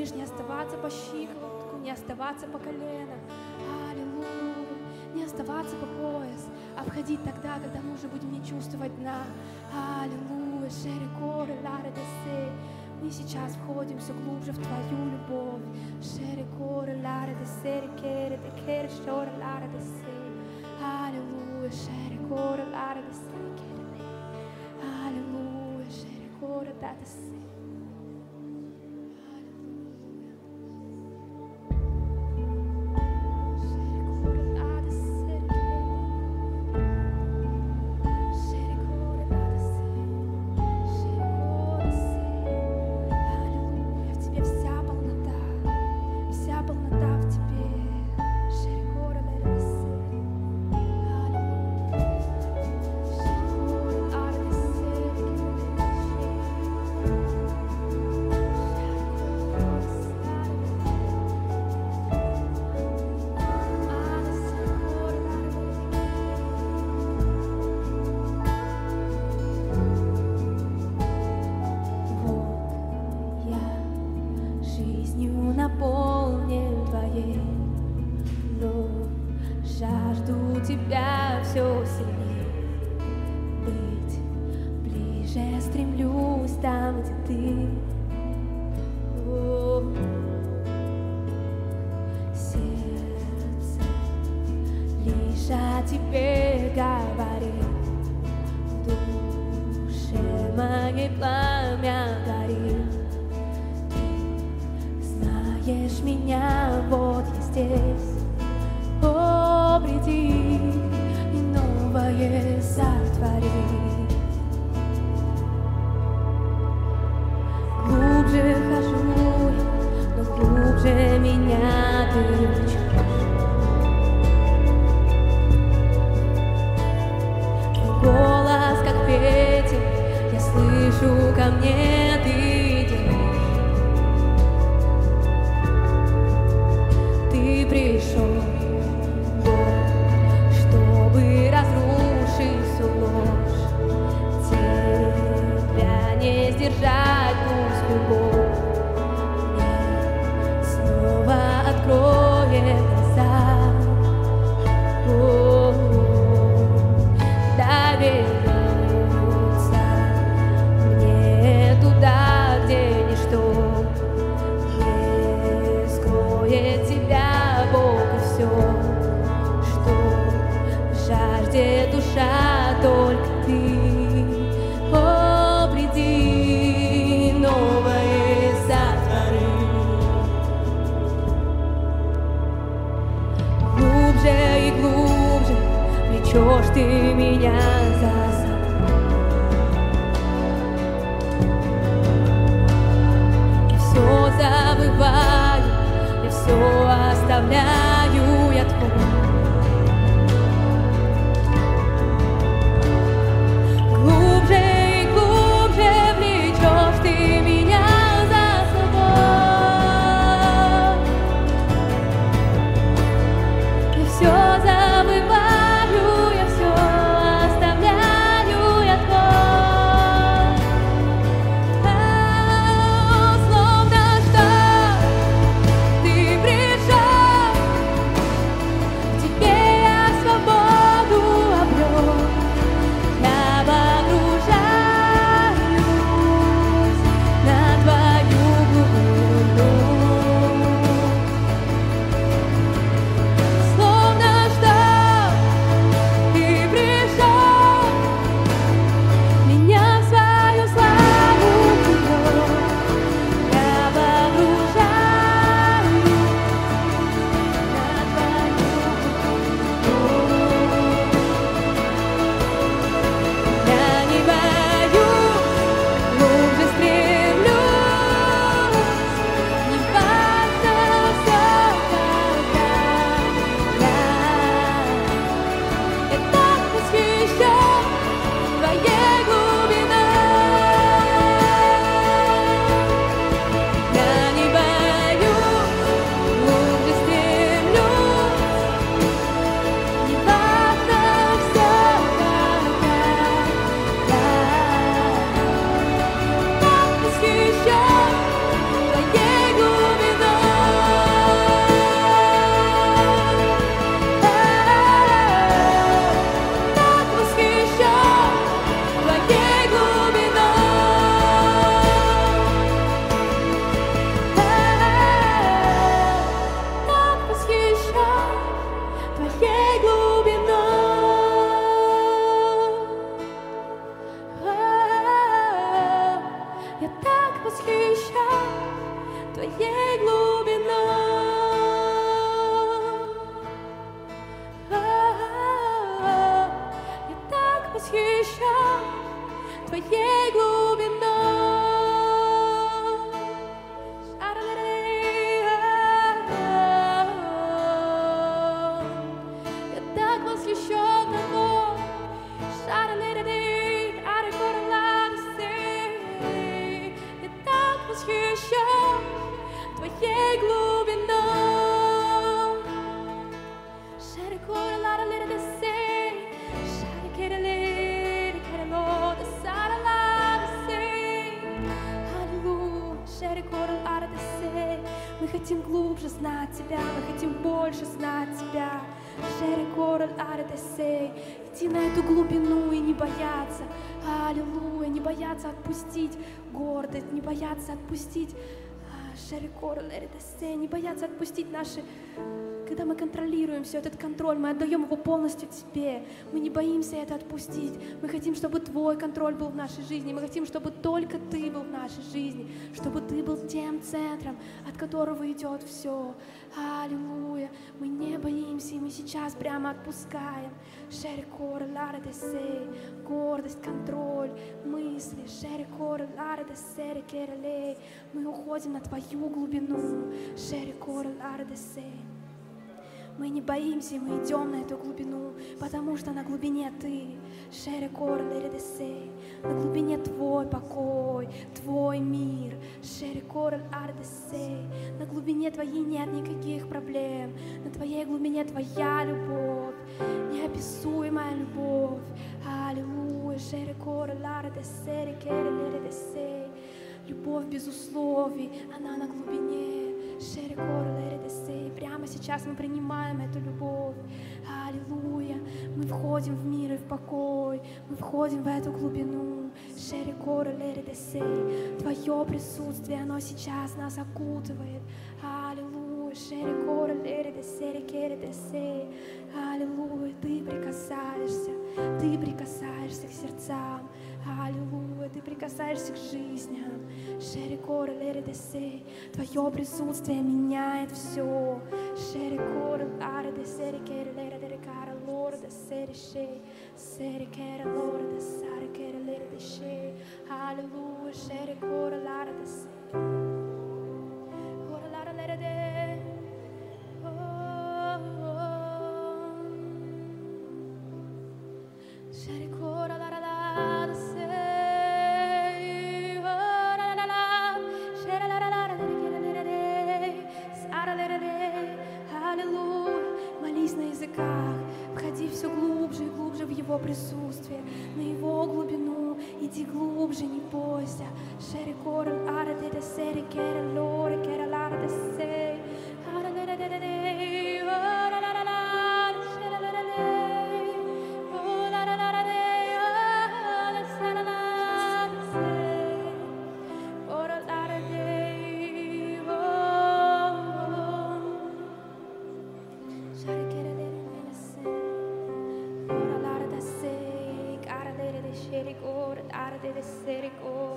говоришь, не оставаться по щиколотку, не оставаться по колено. Аллилуйя. Не оставаться по пояс, а входить тогда, когда мы уже будем не чувствовать дна. Аллилуйя. Шерри коры, лары десей. Мы сейчас входим все глубже в Твою любовь. Шерри коры, лары десей, керри, декерри, шоры, лары десей. Аллилуйя. Шерри коры, лары десей, керри. Аллилуйя. Шерри коры, да десей. тебе говорит, в душе моей пламя горит, ты знаешь меня. mnie. hasta hablar. Бояться отпустить наши когда мы контролируем все этот контроль, мы отдаем его полностью Тебе. Мы не боимся это отпустить. Мы хотим, чтобы Твой контроль был в нашей жизни. Мы хотим, чтобы только Ты был в нашей жизни. Чтобы Ты был тем центром, от которого идет все. Аллилуйя. Мы не боимся, и мы сейчас прямо отпускаем. Шерикор, ларадесей, гордость, контроль, мысли. Шерикор, ларадесей, керелей. Мы уходим на Твою глубину. Шерикор. Мы не боимся, мы идем на эту глубину, потому что на глубине Ты, Шерекор Леридесей, на глубине Твой покой, Твой мир, Шерекор Ардесей, на глубине Твоей нет никаких проблем, на Твоей глубине Твоя любовь, неописуемая любовь, Аллилуйя, Шерекор Лардесей, Леридесей, любовь без условий, она на глубине, Шерикор. Прямо сейчас мы принимаем эту любовь. Аллилуйя. Мы входим в мир и в покой. Мы входим в эту глубину. Шерикор Леридесей. Твое присутствие, оно сейчас нас окутывает. Аллилуйя. Шерикор Леридесей, Керидесей. Аллилуйя. Ты прикасаешься. Ты прикасаешься к сердцам. Аллилуйя, ты прикасаешься к жизням. Шерикор Леридесей, твое присутствие меняет все. Шерикор Ардесей, Керелеридерикара, Лорда Серишей, Серикера Лорда Сарикера Леридешей. Аллилуйя, Шерикор Лардесей. misericordia.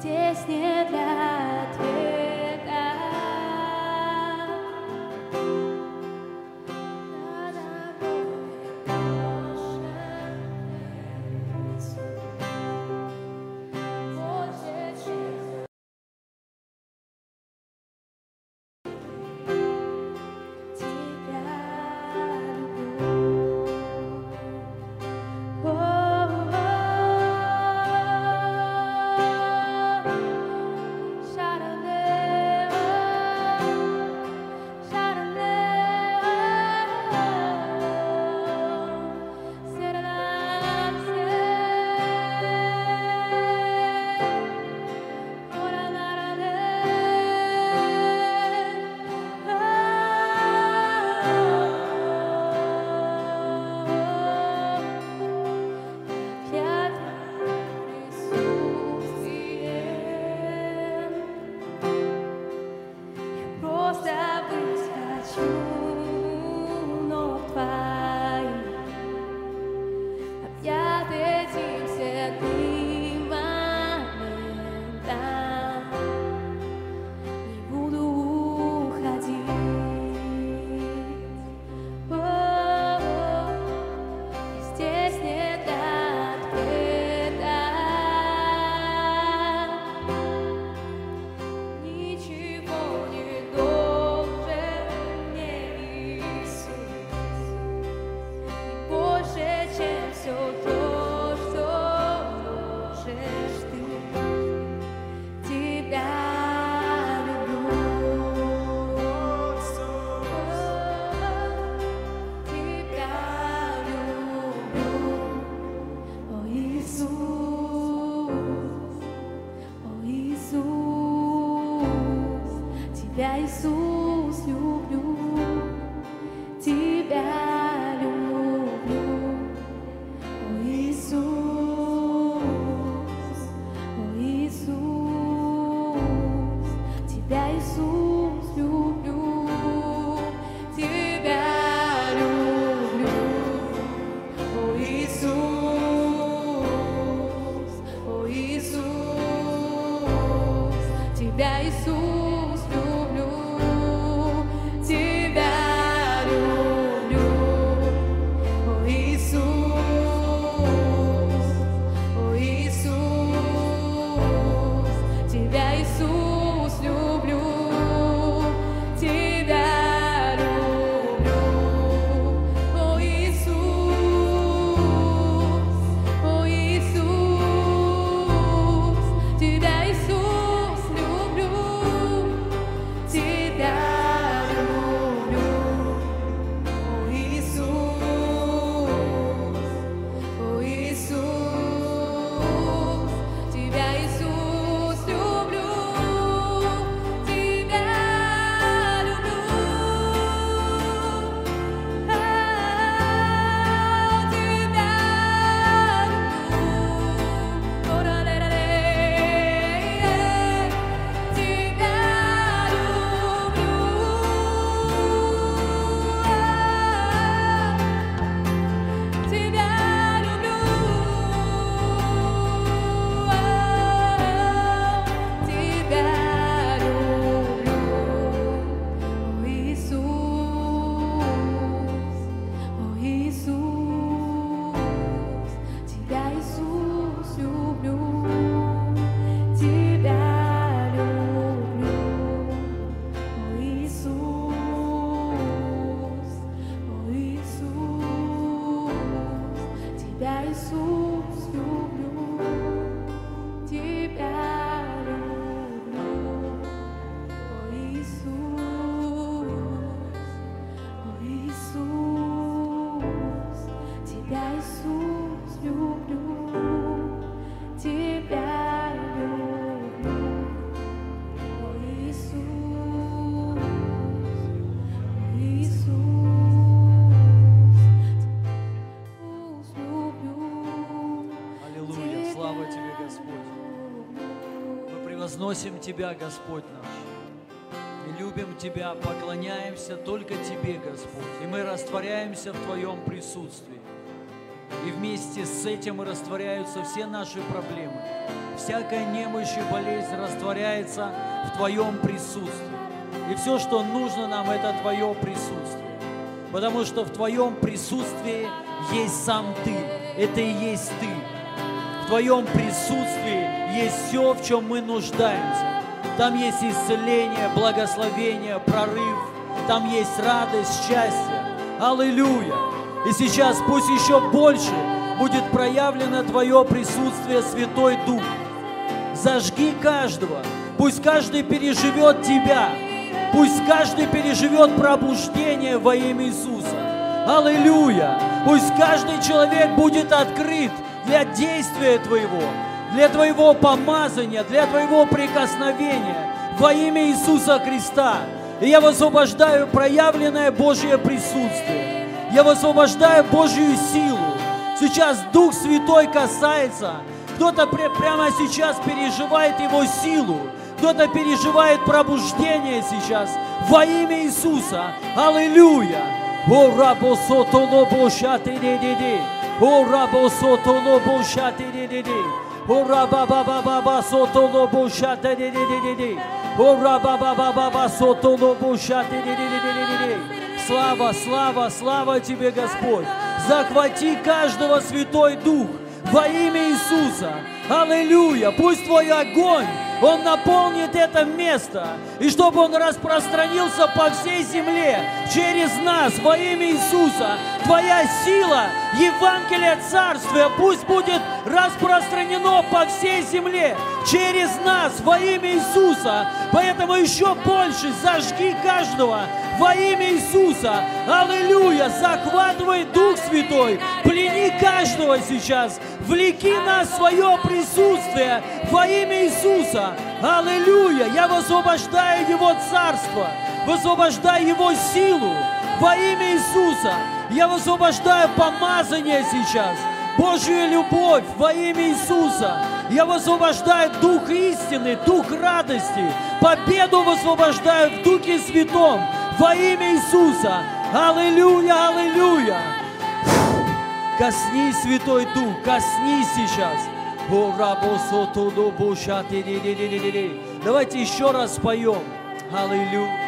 Здесь не для ответа. dez suas. dai su возносим Тебя, Господь наш. И любим Тебя, поклоняемся только Тебе, Господь. И мы растворяемся в Твоем присутствии. И вместе с этим растворяются все наши проблемы. Всякая немощь и болезнь растворяется в Твоем присутствии. И все, что нужно нам, это Твое присутствие. Потому что в Твоем присутствии есть сам Ты. Это и есть Ты. В Твоем присутствии есть все, в чем мы нуждаемся. Там есть исцеление, благословение, прорыв. Там есть радость, счастье. Аллилуйя! И сейчас пусть еще больше будет проявлено Твое присутствие, Святой Дух. Зажги каждого. Пусть каждый переживет Тебя. Пусть каждый переживет пробуждение во имя Иисуса. Аллилуйя! Пусть каждый человек будет открыт для действия Твоего, для Твоего помазания, для Твоего прикосновения во имя Иисуса Христа. И я высвобождаю проявленное Божье присутствие. Я высвобождаю Божью силу. Сейчас Дух Святой касается. Кто-то прямо сейчас переживает Его силу. Кто-то переживает пробуждение сейчас во имя Иисуса. Аллилуйя! О, рабо сото лобо шати ди ди ди. О, рабо сото лобо шати ди ди ди. О, раба ба ба ба ба сото лобо шати ди ди ди ди ди. О, раба ба ба ба ба сото лобо шати ди ди ди ди ди ди. Слава, слава, слава Тебе, Господь! Захвати каждого Святой Дух во имя Иисуса. Аллилуйя! Пусть Твой огонь, Он наполнит это место, и чтобы Он распространился по всей земле через нас во имя Иисуса. Твоя сила, Евангелие Царствия, пусть будет распространено по всей земле через нас во имя Иисуса. Поэтому еще больше зажги каждого во имя Иисуса. Аллилуйя! Захватывай Дух Святой, плени каждого сейчас, влеки нас в свое присутствие во имя Иисуса. Аллилуйя! Я высвобождаю Его Царство, высвобождаю Его силу во имя Иисуса. Я высвобождаю помазание сейчас, Божью любовь во имя Иисуса. Я высвобождаю Дух истины, Дух радости, победу высвобождаю в Духе Святом во имя Иисуса. Аллилуйя, аллилуйя. Коснись, Святой Дух, коснись сейчас. Давайте еще раз споем. Аллилуйя.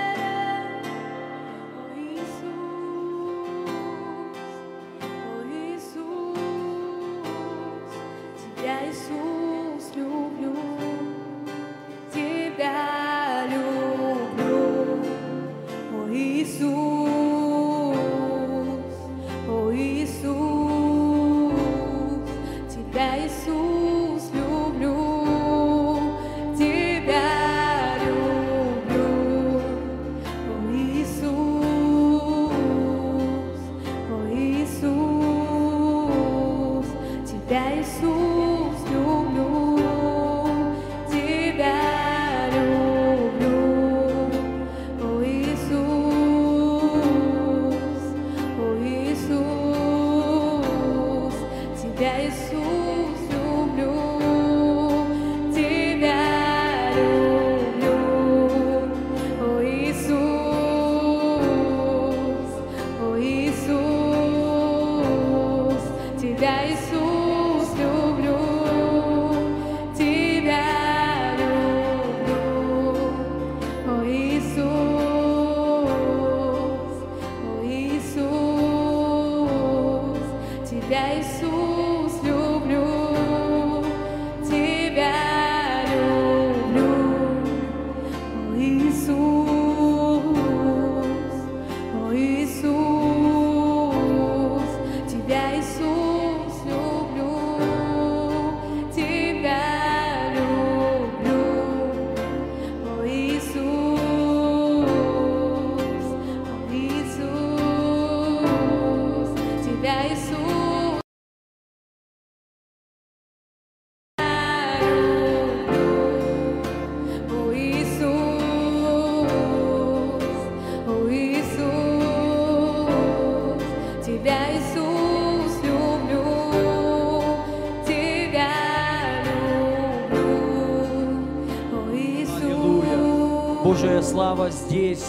Здесь,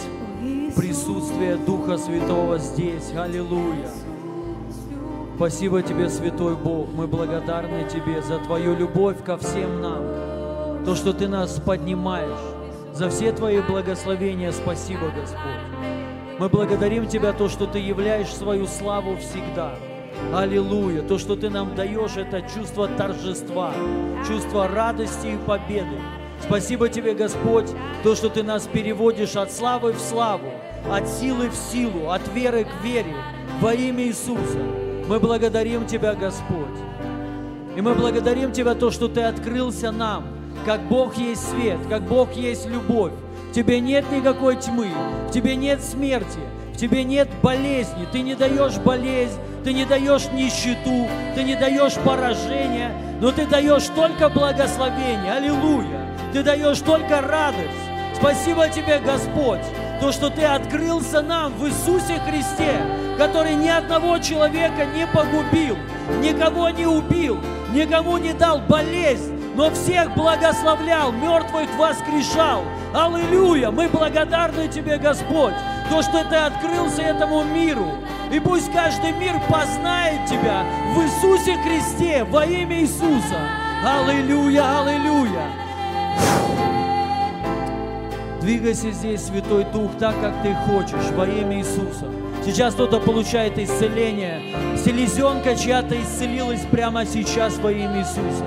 присутствие Духа Святого здесь. Аллилуйя. Спасибо Тебе, Святой Бог. Мы благодарны Тебе за Твою любовь ко всем нам. То, что Ты нас поднимаешь. За все Твои благословения спасибо, Господь. Мы благодарим Тебя, то, что Ты являешь свою славу всегда. Аллилуйя. То, что Ты нам даешь, это чувство торжества, чувство радости и победы. Спасибо Тебе, Господь, то, что Ты нас переводишь от славы в славу, от силы в силу, от веры к вере, во имя Иисуса. Мы благодарим Тебя, Господь. И мы благодарим Тебя то, что Ты открылся нам, как Бог есть свет, как Бог есть любовь. В Тебе нет никакой тьмы, в Тебе нет смерти, в Тебе нет болезни. Ты не даешь болезнь, Ты не даешь нищету, Ты не даешь поражения, но Ты даешь только благословение. Аллилуйя! Ты даешь только радость. Спасибо Тебе, Господь, то, что Ты открылся нам в Иисусе Христе, который ни одного человека не погубил, никого не убил, никому не дал болезнь, но всех благословлял, мертвых воскрешал. Аллилуйя! Мы благодарны Тебе, Господь, то, что Ты открылся этому миру. И пусть каждый мир познает Тебя в Иисусе Христе, во имя Иисуса. Аллилуйя, аллилуйя. Двигайся здесь, Святой Дух, так, как Ты хочешь, во имя Иисуса. Сейчас кто-то получает исцеление. Селезенка чья-то исцелилась прямо сейчас во имя Иисуса.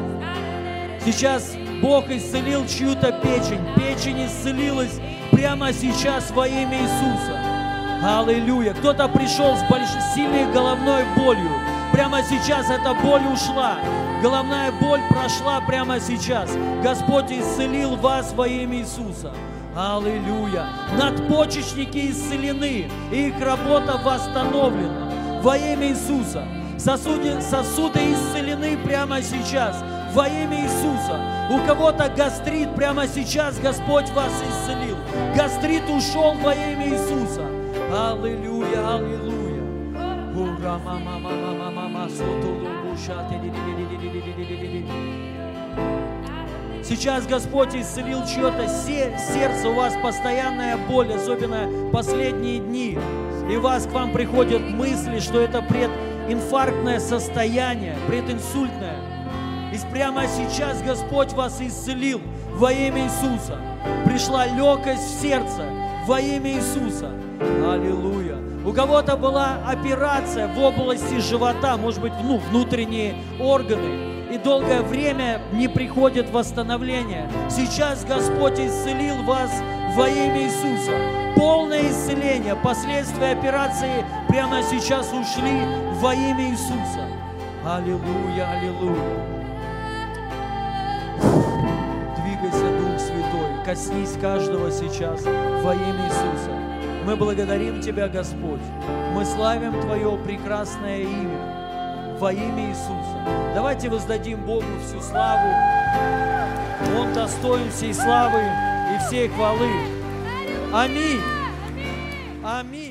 Сейчас Бог исцелил чью-то печень. Печень исцелилась прямо сейчас во имя Иисуса. Аллилуйя. Кто-то пришел с большой, сильной головной болью. Прямо сейчас эта боль ушла. Головная боль прошла прямо сейчас. Господь исцелил вас во имя Иисуса. Аллилуйя. Надпочечники исцелены, и их работа восстановлена. Во имя Иисуса. Сосуды, сосуды исцелены прямо сейчас. Во имя Иисуса. У кого-то гастрит прямо сейчас Господь вас исцелил. Гастрит ушел во имя Иисуса. Аллилуйя, аллилуйя. Ура, мама, мама, мама, мама, Сейчас Господь исцелил чье-то се- сердце, у вас постоянная боль, особенно последние дни. И вас к вам приходят мысли, что это прединфарктное состояние, прединсультное. И прямо сейчас Господь вас исцелил во имя Иисуса. Пришла легкость в сердце во имя Иисуса. Аллилуйя. У кого-то была операция в области живота, может быть, ну, внутренние органы и долгое время не приходит восстановление. Сейчас Господь исцелил вас во имя Иисуса. Полное исцеление, последствия операции прямо сейчас ушли во имя Иисуса. Аллилуйя, аллилуйя. Двигайся, Дух Святой, коснись каждого сейчас во имя Иисуса. Мы благодарим Тебя, Господь. Мы славим Твое прекрасное имя во имя Иисуса. Давайте воздадим Богу всю славу. Он достоин всей славы и всей хвалы. Аминь. Аминь.